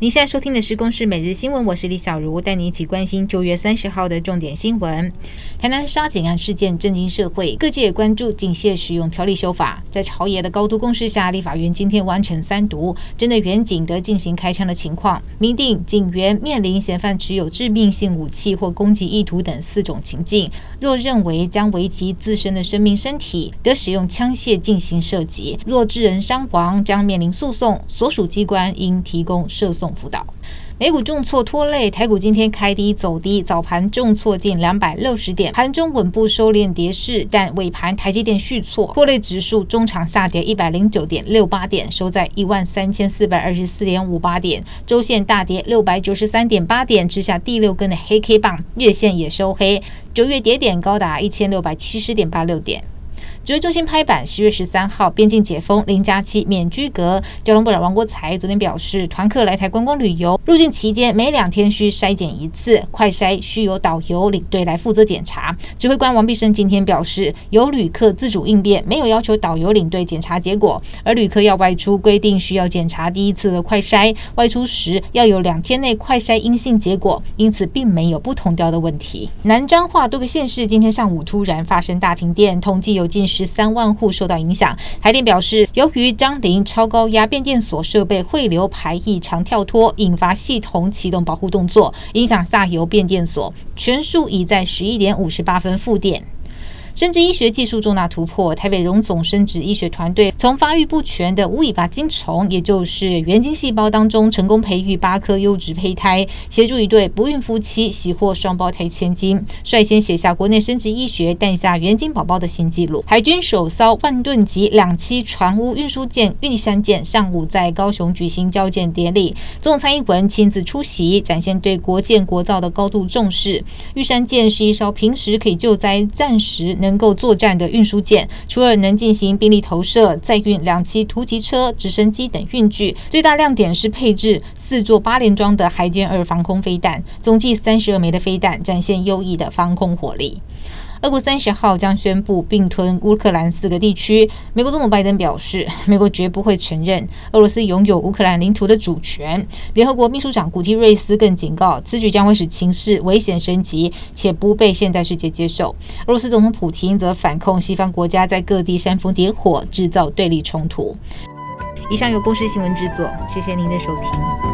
您现在收听的是《公视每日新闻》，我是李小茹，带你一起关心九月三十号的重点新闻。台南杀警案事件震惊社会，各界也关注警械使用条例修法。在朝野的高度共识下，立法院今天完成三读，针对员警得进行开枪的情况，明定警员面临嫌犯持有致命性武器或攻击意图等四种情境，若认为将危及自身的生命身体，得使用枪械进行射击；若致人伤亡，将面临诉讼，所属机关应提供射辅导，美股重挫拖累台股，今天开低走低，早盘重挫近两百六十点，盘中稳步收敛跌势，但尾盘台积电续挫，拖累指数中场下跌一百零九点六八点，收在一万三千四百二十四点五八点，周线大跌六百九十三点八点，之下第六根的黑 K 棒，月线也收黑，九月跌点高达一千六百七十点八六点。指挥中心拍板，十月十三号边境解封，零加七免居隔。交通部长王国材昨天表示，团客来台观光旅游入境期间，每两天需筛检一次，快筛需由导游领队来负责检查。指挥官王必胜今天表示，由旅客自主应变，没有要求导游领队检查结果。而旅客要外出，规定需要检查第一次的快筛，外出时要有两天内快筛阴性结果，因此并没有不同调的问题。南彰化多个县市今天上午突然发生大停电，统计有近。十三万户受到影响。台电表示，由于张林超高压变电所设备汇流排异常跳脱，引发系统启动保护动作，影响下游变电所，全数已在十一点五十八分复电。生殖医学技术重大突破，台北荣总生殖医学团队从发育不全的无尾巴精虫，也就是原精细胞当中，成功培育八颗优质胚胎，协助一对不孕夫妻喜获双胞胎千金，率先写下国内生殖医学诞下原精宝宝的新纪录。海军首艘万吨级两栖船坞运输舰玉山舰上午在高雄举行交舰典礼，总参议文亲自出席，展现对国建国造的高度重视。玉山舰是一艘平时可以救灾，暂时 能够作战的运输舰，除了能进行兵力投射、载运两栖突击车、直升机等运具，最大亮点是配置四座八连装的海剑二防空飞弹，总计三十二枚的飞弹，展现优异的防空火力。俄国三十号将宣布并吞乌克兰四个地区。美国总统拜登表示，美国绝不会承认俄罗斯拥有乌克兰领土的主权。联合国秘书长古特瑞斯更警告，此举将会使情势危险升级，且不被现代世界接受。俄罗斯总统普京则反控西方国家在各地煽风点火，制造对立冲突。以上由公视新闻制作，谢谢您的收听。